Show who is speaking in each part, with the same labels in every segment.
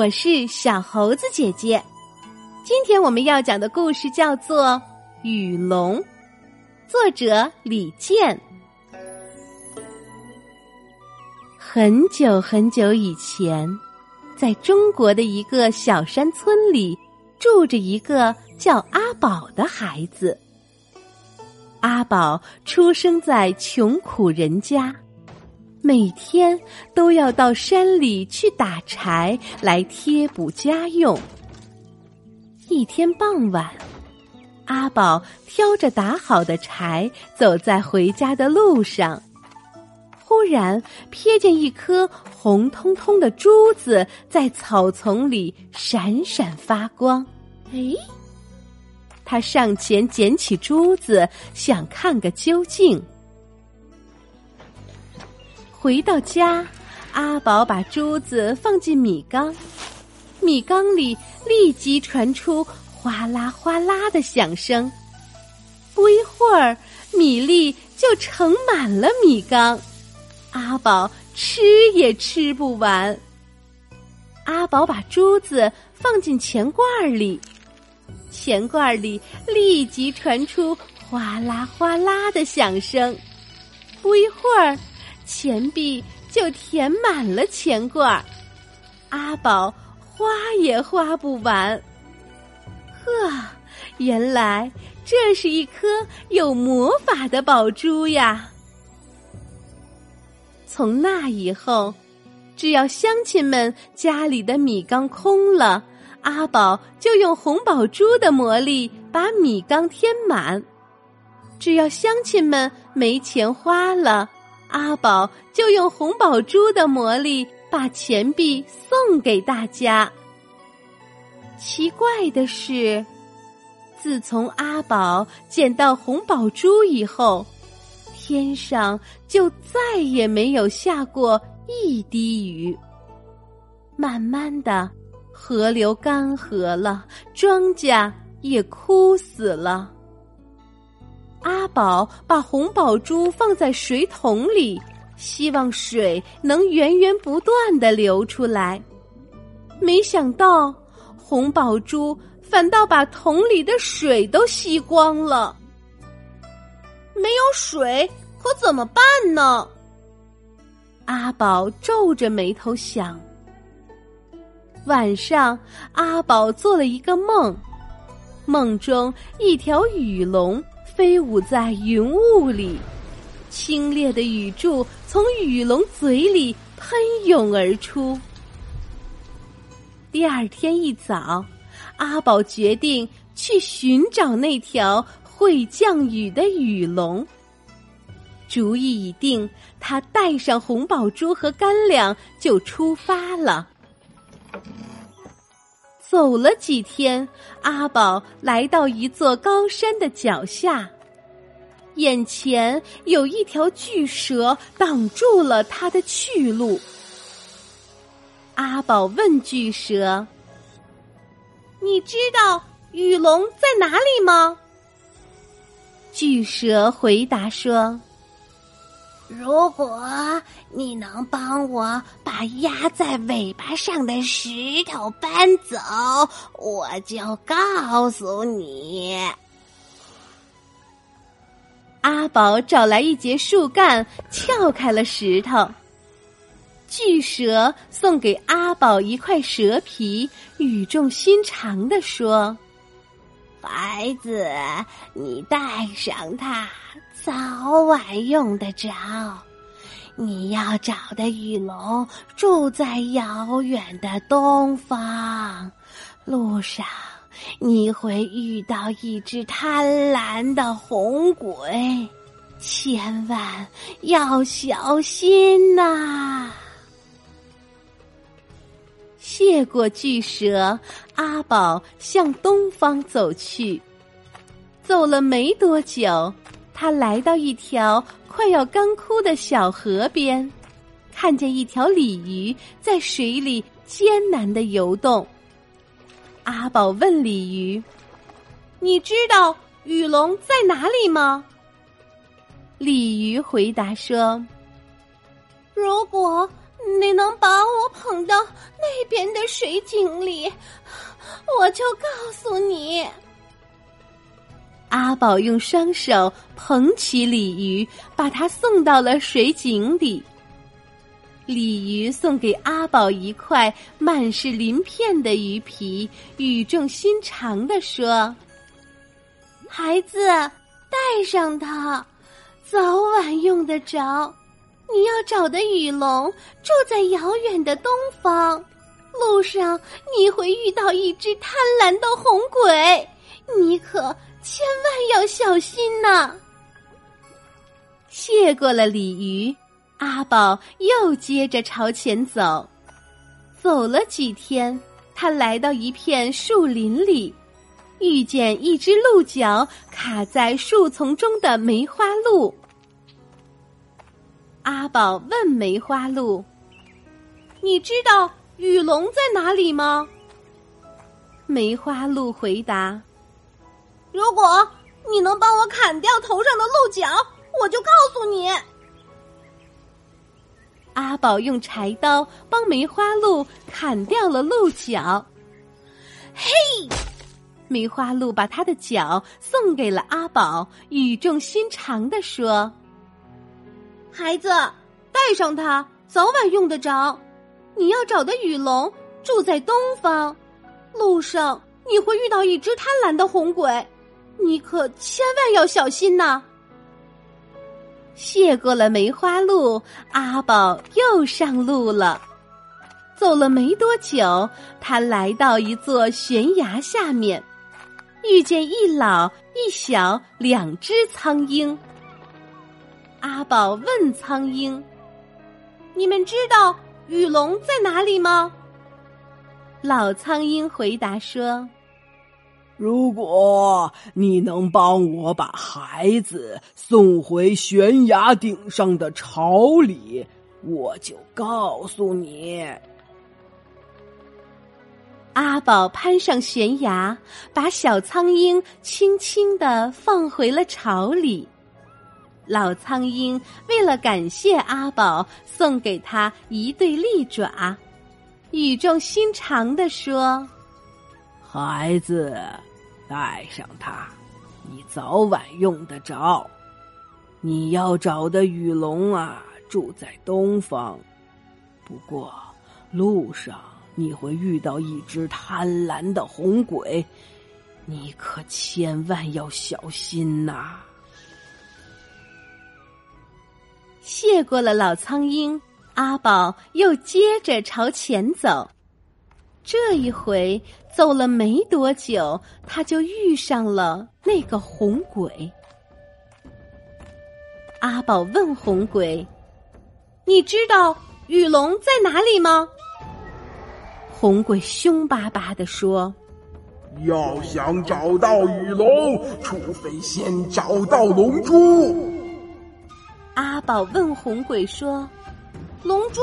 Speaker 1: 我是小猴子姐姐。今天我们要讲的故事叫做《雨龙》，作者李健。很久很久以前，在中国的一个小山村里，住着一个叫阿宝的孩子。阿宝出生在穷苦人家。每天都要到山里去打柴来贴补家用。一天傍晚，阿宝挑着打好的柴走在回家的路上，忽然瞥见一颗红彤彤的珠子在草丛里闪闪发光。哎，他上前捡起珠子，想看个究竟。回到家，阿宝把珠子放进米缸，米缸里立即传出哗啦哗啦的响声。不一会儿，米粒就盛满了米缸，阿宝吃也吃不完。阿宝把珠子放进钱罐里，钱罐里立即传出哗啦哗啦的响声。不一会儿。钱币就填满了钱罐，阿宝花也花不完。呵，原来这是一颗有魔法的宝珠呀！从那以后，只要乡亲们家里的米缸空了，阿宝就用红宝珠的魔力把米缸填满；只要乡亲们没钱花了。阿宝就用红宝珠的魔力把钱币送给大家。奇怪的是，自从阿宝捡到红宝珠以后，天上就再也没有下过一滴雨。慢慢的，河流干涸了，庄稼也枯死了。阿宝把红宝珠放在水桶里，希望水能源源不断的流出来。没想到，红宝珠反倒把桶里的水都吸光了。没有水可怎么办呢？阿宝皱着眉头想。晚上，阿宝做了一个梦，梦中一条雨龙。飞舞在云雾里，清冽的雨柱从雨龙嘴里喷涌而出。第二天一早，阿宝决定去寻找那条会降雨的雨龙。主意已定，他带上红宝珠和干粮就出发了。走了几天，阿宝来到一座高山的脚下，眼前有一条巨蛇挡住了他的去路。阿宝问巨蛇：“你知道雨龙在哪里吗？”巨蛇回答说。
Speaker 2: 如果你能帮我把压在尾巴上的石头搬走，我就告诉你。
Speaker 1: 阿宝找来一截树干，撬开了石头。巨蛇送给阿宝一块蛇皮，语重心长的说：“
Speaker 2: 孩子，你带上它。”早晚用得着。你要找的雨龙住在遥远的东方，路上你会遇到一只贪婪的红鬼，千万要小心呐！
Speaker 1: 谢过巨蛇，阿宝向东方走去。走了没多久。他来到一条快要干枯的小河边，看见一条鲤鱼在水里艰难的游动。阿宝问鲤鱼：“你知道雨龙在哪里吗？”鲤鱼回答说：“
Speaker 2: 如果你能把我捧到那边的水井里，我就告诉你。
Speaker 1: 阿宝用双手捧起鲤鱼，把它送到了水井里。鲤鱼送给阿宝一块满是鳞片的鱼皮，语重心长的说：“
Speaker 2: 孩子，带上它，早晚用得着。你要找的雨龙住在遥远的东方，路上你会遇到一只贪婪的红鬼，你可千万要小心呐。”
Speaker 1: 谢过了鲤鱼。阿宝又接着朝前走，走了几天，他来到一片树林里，遇见一只鹿角卡在树丛中的梅花鹿。阿宝问梅花鹿：“
Speaker 2: 你知道雨龙在哪里吗？”
Speaker 1: 梅花鹿回答：“
Speaker 2: 如果你能帮我砍掉头上的鹿角，我就告诉你。”
Speaker 1: 阿宝用柴刀帮梅花鹿砍掉了鹿角。
Speaker 2: 嘿，
Speaker 1: 梅花鹿把它的角送给了阿宝，语重心长的说：“
Speaker 2: 孩子，带上它，早晚用得着。你要找的雨龙住在东方，路上你会遇到一只贪婪的红鬼，你可千万要小心呐。”
Speaker 1: 谢过了梅花鹿，阿宝又上路了。走了没多久，他来到一座悬崖下面，遇见一老一小两只苍鹰。阿宝问苍鹰：“
Speaker 2: 你们知道雨龙在哪里吗？”
Speaker 1: 老苍鹰回答说。
Speaker 3: 如果你能帮我把孩子送回悬崖顶上的巢里，我就告诉你。
Speaker 1: 阿宝攀上悬崖，把小苍鹰轻轻的放回了巢里。老苍鹰为了感谢阿宝，送给他一对利爪，语重心长的说：“
Speaker 3: 孩子。”带上它，你早晚用得着。你要找的雨龙啊，住在东方。不过路上你会遇到一只贪婪的红鬼，你可千万要小心呐！
Speaker 1: 谢过了老苍鹰，阿宝又接着朝前走。这一回走了没多久，他就遇上了那个红鬼。阿宝问红鬼：“
Speaker 2: 你知道雨龙在哪里吗？”
Speaker 1: 红鬼凶巴巴的说：“
Speaker 4: 要想找到雨龙，除非先找到龙珠。”
Speaker 1: 阿宝问红鬼说：“
Speaker 2: 龙珠，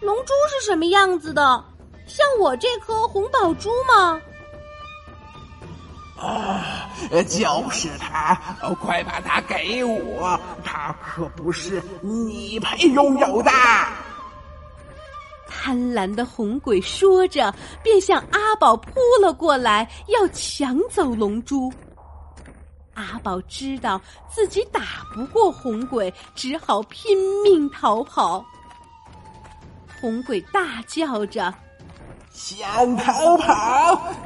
Speaker 2: 龙珠是什么样子的？”像我这颗红宝珠吗？
Speaker 4: 啊，就是它！快把它给我，它可不是你配拥有的。
Speaker 1: 贪婪的红鬼说着，便向阿宝扑了过来，要抢走龙珠。阿宝知道自己打不过红鬼，只好拼命逃跑。红鬼大叫着。
Speaker 4: 想逃跑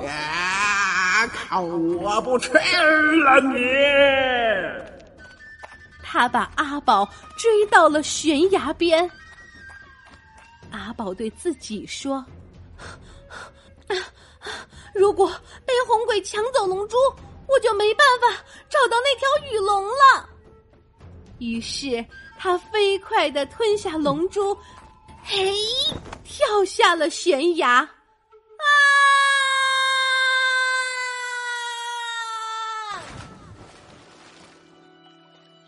Speaker 4: 啊！看我不吃了你！
Speaker 1: 他把阿宝追到了悬崖边。阿宝对自己说：“
Speaker 2: 如果被红鬼抢走龙珠，我就没办法找到那条雨龙了。”
Speaker 1: 于是他飞快的吞下龙珠，嘿，跳下了悬崖。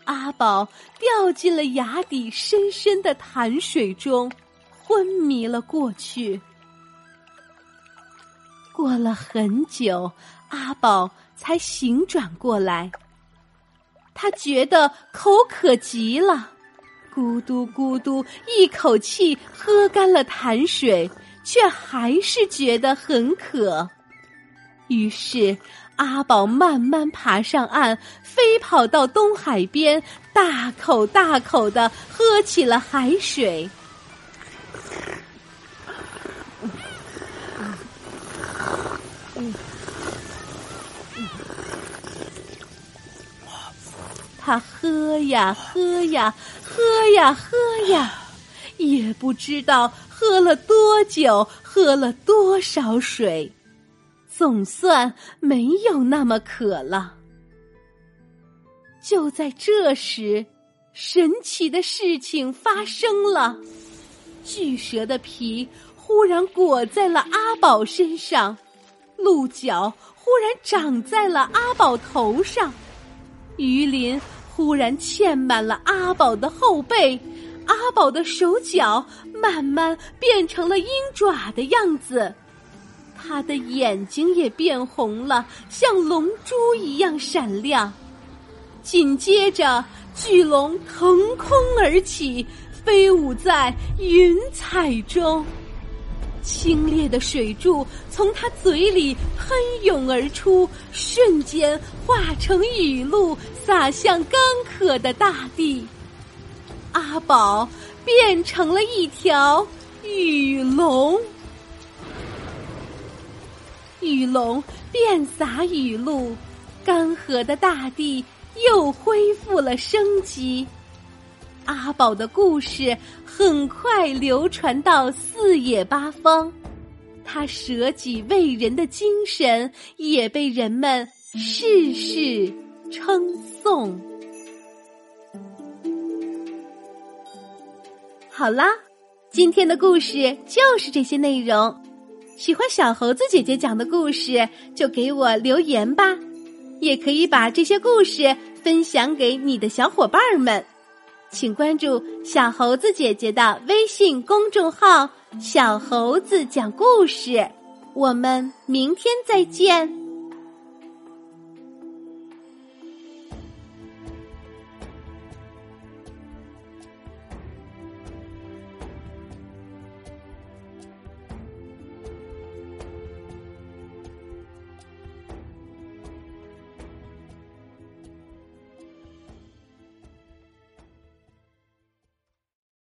Speaker 1: 阿宝掉进了崖底深深的潭水中，昏迷了过去。过了很久，阿宝才醒转过来。他觉得口渴极了，咕嘟咕嘟，一口气喝干了潭水，却还是觉得很渴。于是，阿宝慢慢爬上岸，飞跑到东海边，大口大口的喝起了海水。他喝呀喝呀，喝呀喝呀，也不知道喝了多久，喝了多少水，总算没有那么渴了。就在这时，神奇的事情发生了，巨蛇的皮忽然裹在了阿宝身上，鹿角忽然长在了阿宝头上，鱼鳞。忽然嵌满了阿宝的后背，阿宝的手脚慢慢变成了鹰爪的样子，他的眼睛也变红了，像龙珠一样闪亮。紧接着，巨龙腾空而起，飞舞在云彩中。清冽的水柱从他嘴里喷涌而出，瞬间化成雨露，洒向干渴的大地。阿宝变成了一条雨龙，雨龙遍洒雨露，干涸的大地又恢复了生机。阿宝的故事很快流传到四野八方，他舍己为人的精神也被人们世世称颂。好啦，今天的故事就是这些内容。喜欢小猴子姐姐讲的故事，就给我留言吧，也可以把这些故事分享给你的小伙伴们。请关注小猴子姐姐的微信公众号“小猴子讲故事”，我们明天再见。